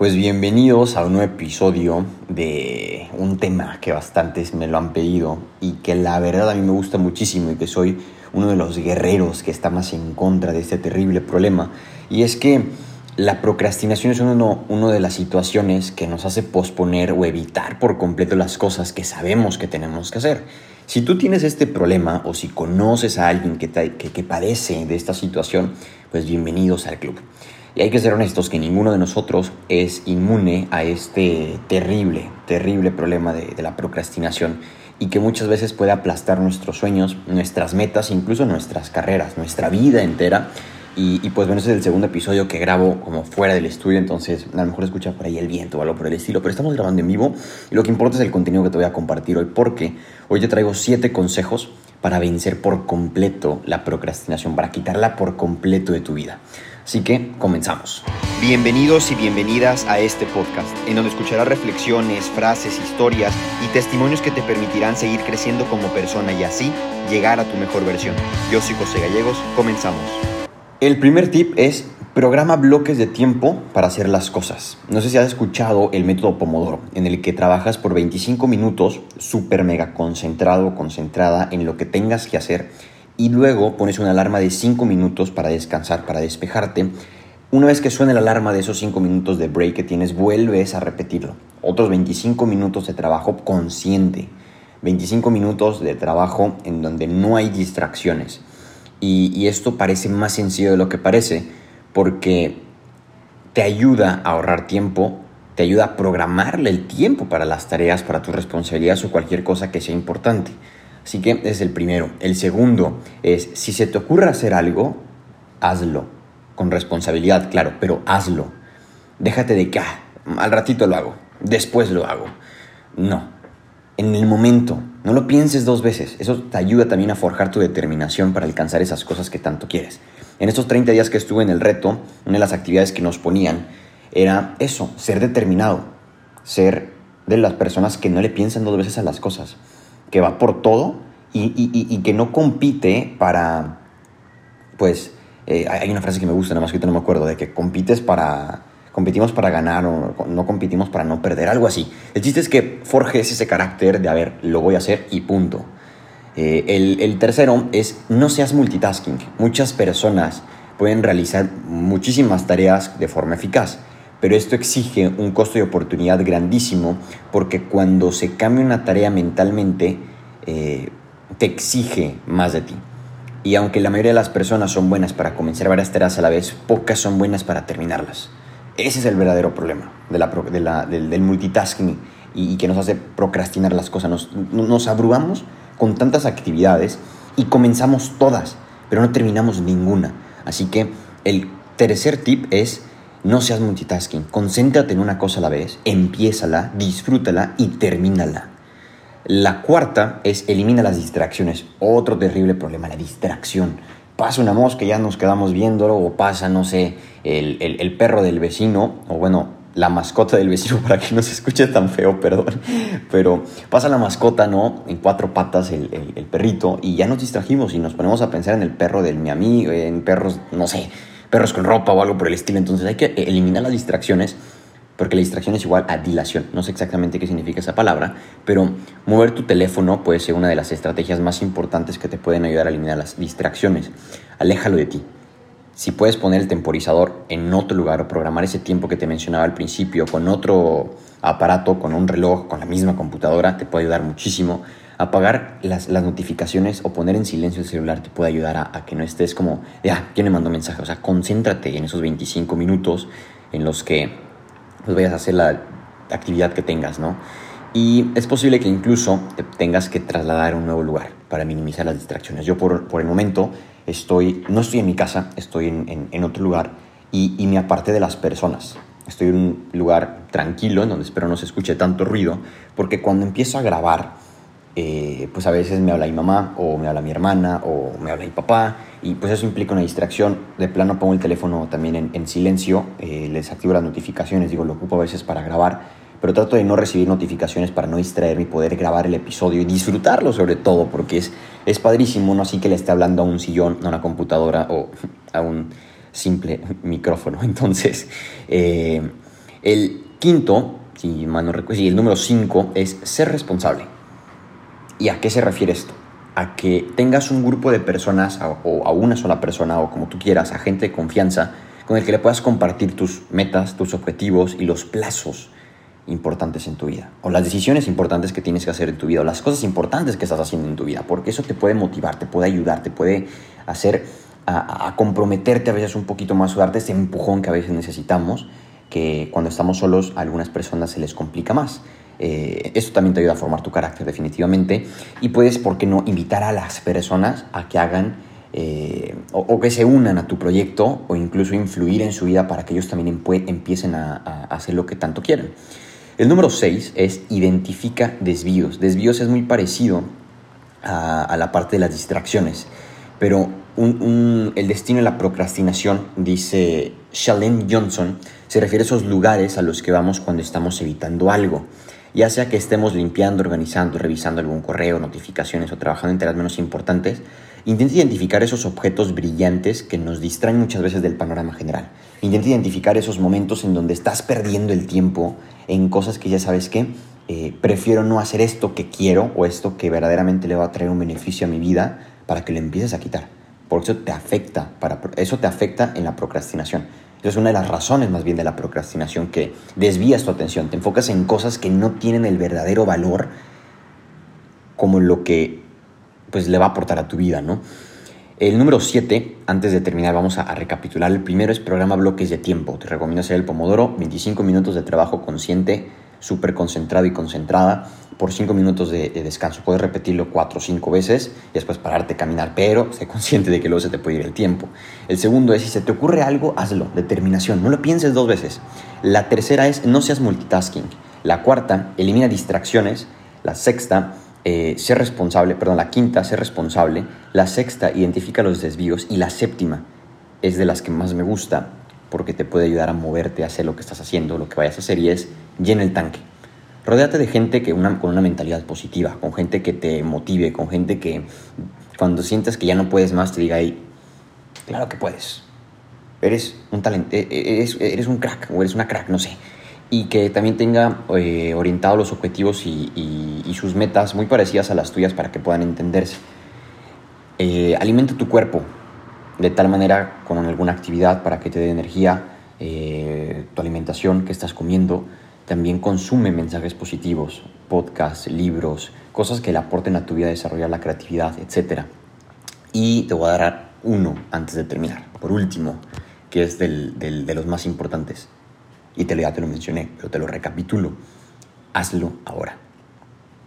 Pues bienvenidos a un nuevo episodio de un tema que bastantes me lo han pedido y que la verdad a mí me gusta muchísimo y que soy uno de los guerreros que está más en contra de este terrible problema. Y es que la procrastinación es uno, de las situaciones que nos hace posponer o evitar por completo las cosas que sabemos que tenemos que hacer. Si tú tienes este problema o si conoces a alguien que, que padece de esta situación, pues bienvenidos al club. Y hay que ser honestos que ninguno de nosotros es inmune a este terrible, terrible problema de, la procrastinación y que muchas veces puede aplastar nuestros sueños, nuestras metas, incluso nuestras carreras, nuestra vida entera. Y, pues bueno, ese es el segundo episodio que grabo como fuera del estudio, entonces a lo mejor escucha por ahí el viento o algo por el estilo, pero estamos grabando en vivo y lo que importa es el contenido que te voy a compartir hoy, porque hoy te traigo siete consejos para vencer por completo la procrastinación, para quitarla por completo de tu vida. Así que comenzamos. Bienvenidos y bienvenidas a este podcast, en donde escucharás reflexiones, frases, historias y testimonios que te permitirán seguir creciendo como persona y así llegar a tu mejor versión. Yo soy José Gallegos, comenzamos. El primer tip es programa bloques de tiempo para hacer las cosas. No sé si has escuchado el método Pomodoro, en el que trabajas por 25 minutos súper mega concentrado concentrada en lo que tengas que hacer y luego pones una alarma de 5 minutos para descansar, para despejarte. Una vez que suene la alarma de esos 5 minutos de break que tienes, vuelves a repetirlo. Otros 25 minutos de trabajo consciente. 25 minutos de trabajo en donde no hay distracciones. Y esto parece más sencillo de lo que parece porque te ayuda a ahorrar tiempo, te ayuda a programarle el tiempo para las tareas, para tus responsabilidades o cualquier cosa que sea importante. Así que es el primero. El segundo es, si se te ocurre hacer algo, hazlo. Con responsabilidad, claro, pero hazlo. Déjate de que, ah, al ratito lo hago, después lo hago. No, en el momento. No lo pienses dos veces. Eso te ayuda también a forjar tu determinación para alcanzar esas cosas que tanto quieres. En estos 30 días que estuve en el reto, una de las actividades que nos ponían era eso, ser determinado, ser de las personas que no le piensan dos veces a las cosas que va por todo y, que no compite para, pues, eh, hay una frase que me gusta, nada más que no me acuerdo, de que compites para, competimos para ganar o no competimos para no perder, algo así. El chiste es que forjes ese carácter de, a ver, lo voy a hacer y punto. Eh, el, el tercero es no seas multitasking. Muchas personas pueden realizar muchísimas tareas de forma eficaz pero esto exige un costo de oportunidad grandísimo porque cuando se cambia una tarea mentalmente, eh, te exige más de ti. Y aunque la mayoría de las personas son buenas para comenzar varias tareas a la vez, pocas son buenas para terminarlas. Ese es el verdadero problema del, multitasking y, que nos hace procrastinar las cosas. Nos, nos abrumamos con tantas actividades y comenzamos todas, pero no terminamos ninguna. Así que el tercer tip es no seas multitasking, concéntrate en una cosa a la vez, empiézala, disfrútala y termínala. La cuarta es elimina las distracciones. Otro terrible problema, la distracción. Pasa una mosca, ya nos quedamos viéndolo, o pasa, no sé, el, perro del vecino, o bueno, la mascota del vecino para que no se escuche tan feo, perdón. Pero pasa la mascota, ¿no? En cuatro patas el, el, perrito y ya nos distrajimos y nos ponemos a pensar en el perro del mi amigo, en perros, no sé, perros con ropa o algo por el estilo. Entonces hay que eliminar las distracciones porque la distracción es igual a dilación. No sé exactamente qué significa esa palabra, pero mover tu teléfono puede ser una de las estrategias más importantes que te pueden ayudar a eliminar las distracciones. Aléjalo de ti. Si puedes poner el temporizador en otro lugar o programar ese tiempo que te mencionaba al principio con otro aparato, con un reloj, con la misma computadora, te puede ayudar muchísimo apagar las, las, notificaciones o poner en silencio el celular te puede ayudar a, que no estés como, ya, ¿quién me mandó mensaje? O sea, concéntrate en esos 25 minutos en los que pues, vayas a hacer la actividad que tengas, ¿no? Y es posible que incluso te tengas que trasladar a un nuevo lugar para minimizar las distracciones. Yo por, por el momento estoy, no estoy en mi casa, estoy en, en, otro lugar y, y me aparté de las personas. Estoy en un lugar tranquilo, en donde espero no se escuche tanto ruido, porque cuando empiezo a grabar, eh, pues a veces me habla mi mamá o me habla mi hermana o me habla mi papá y pues eso implica una distracción. De plano pongo el teléfono también en, silencio, eh, les activo las notificaciones, digo, lo ocupo a veces para grabar, pero trato de no recibir notificaciones para no distraerme y poder grabar el episodio y disfrutarlo sobre todo, porque es, es padrísimo, no así que le esté hablando a un sillón, a una computadora o a un simple micrófono. Entonces, eh, El quinto, si mal no recuerdo, sí, el número cinco es ser responsable. ¿Y a qué se refiere esto? A que tengas un grupo de personas o a una sola persona o como tú quieras, a gente de confianza con el que le puedas compartir tus metas, tus objetivos y los plazos importantes en tu vida, o las decisiones importantes que tienes que hacer en tu vida, o las cosas importantes que estás haciendo en tu vida, porque eso te puede motivar, te puede ayudar, te puede hacer a, comprometerte a veces un poquito más, o darte ese empujón que a veces necesitamos, que cuando estamos solos a algunas personas se les complica más. Eh, eso también te ayuda a formar tu carácter definitivamente y puedes, ¿por qué no?, invitar a las personas a que hagan eh, o, que se unan a tu proyecto o incluso influir en su vida para que ellos también empiecen a, a hacer lo que tanto quieren. El número 6 es identifica desvíos. Desvíos es muy parecido a, la parte de las distracciones, pero el destino de la procrastinación, dice Shalene Johnson, se refiere a esos lugares a los que vamos cuando estamos evitando algo. Ya sea que estemos limpiando, organizando, revisando algún correo, notificaciones o trabajando en tareas menos importantes, Intenta identificar esos objetos brillantes que nos distraen muchas veces del panorama general. Intenta identificar esos momentos en donde estás perdiendo el tiempo en cosas que ya sabes que eh, prefiero no hacer esto que quiero o esto que verdaderamente le va a traer un beneficio a mi vida para que lo empieces a quitar. Por eso te afecta, para, eso te afecta en la procrastinación. Esa es una de las razones más bien de la procrastinación, que desvías tu atención, te enfocas en cosas que no tienen el verdadero valor como lo que pues le va a aportar a tu vida, ¿no? El número 7, antes de terminar, vamos a, recapitular. El primero es programa bloques de tiempo. Te recomiendo hacer el Pomodoro, 25 minutos de trabajo consciente, súper concentrado y concentrada, por 5 minutos de, descanso. Puedes repetirlo 4 o 5 veces y después pararte a caminar, pero sé consciente de que luego se te puede ir el tiempo. El segundo es, si se te ocurre algo, hazlo, determinación, no lo pienses dos veces. La tercera es, no seas multitasking. La cuarta, elimina distracciones. La sexta, eh, ser responsable, perdón, la quinta, ser responsable, la sexta, identifica los desvíos y la séptima es de las que más me gusta porque te puede ayudar a moverte a hacer lo que estás haciendo, lo que vayas a hacer y es llena el tanque. Rodéate de gente que una, con una mentalidad positiva, con gente que te motive, con gente que cuando sientas que ya no puedes más te diga, ahí claro que puedes. Eres un talento, e, e, eres, eres un crack o eres una crack, no sé y que también tenga eh, orientados los objetivos y, sus metas muy parecidas a las tuyas para que puedan entenderse. Eh, alimenta tu cuerpo de tal manera con alguna actividad para que te dé energía, eh, tu alimentación que estás comiendo. También consume mensajes positivos, podcasts, libros, cosas que le aporten a tu vida desarrollar la creatividad, etc. Y te voy a dar uno antes de terminar. Por último, que es de los más importantes y te lo, ya te lo mencioné, pero te lo recapitulo. Hazlo ahora.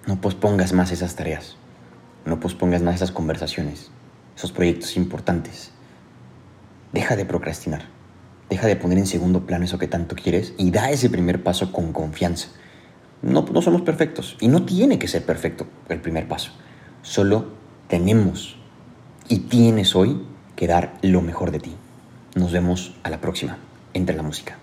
No pospongas más esas tareas. No pospongas más esas conversaciones, esos proyectos importantes. Deja de procrastinar. Deja de poner en segundo plano eso que tanto quieres y da ese primer paso con confianza. No, no somos perfectos y no tiene que ser perfecto el primer paso. Solo tenemos y tienes hoy que dar lo mejor de ti. Nos vemos a la próxima. Entre la música.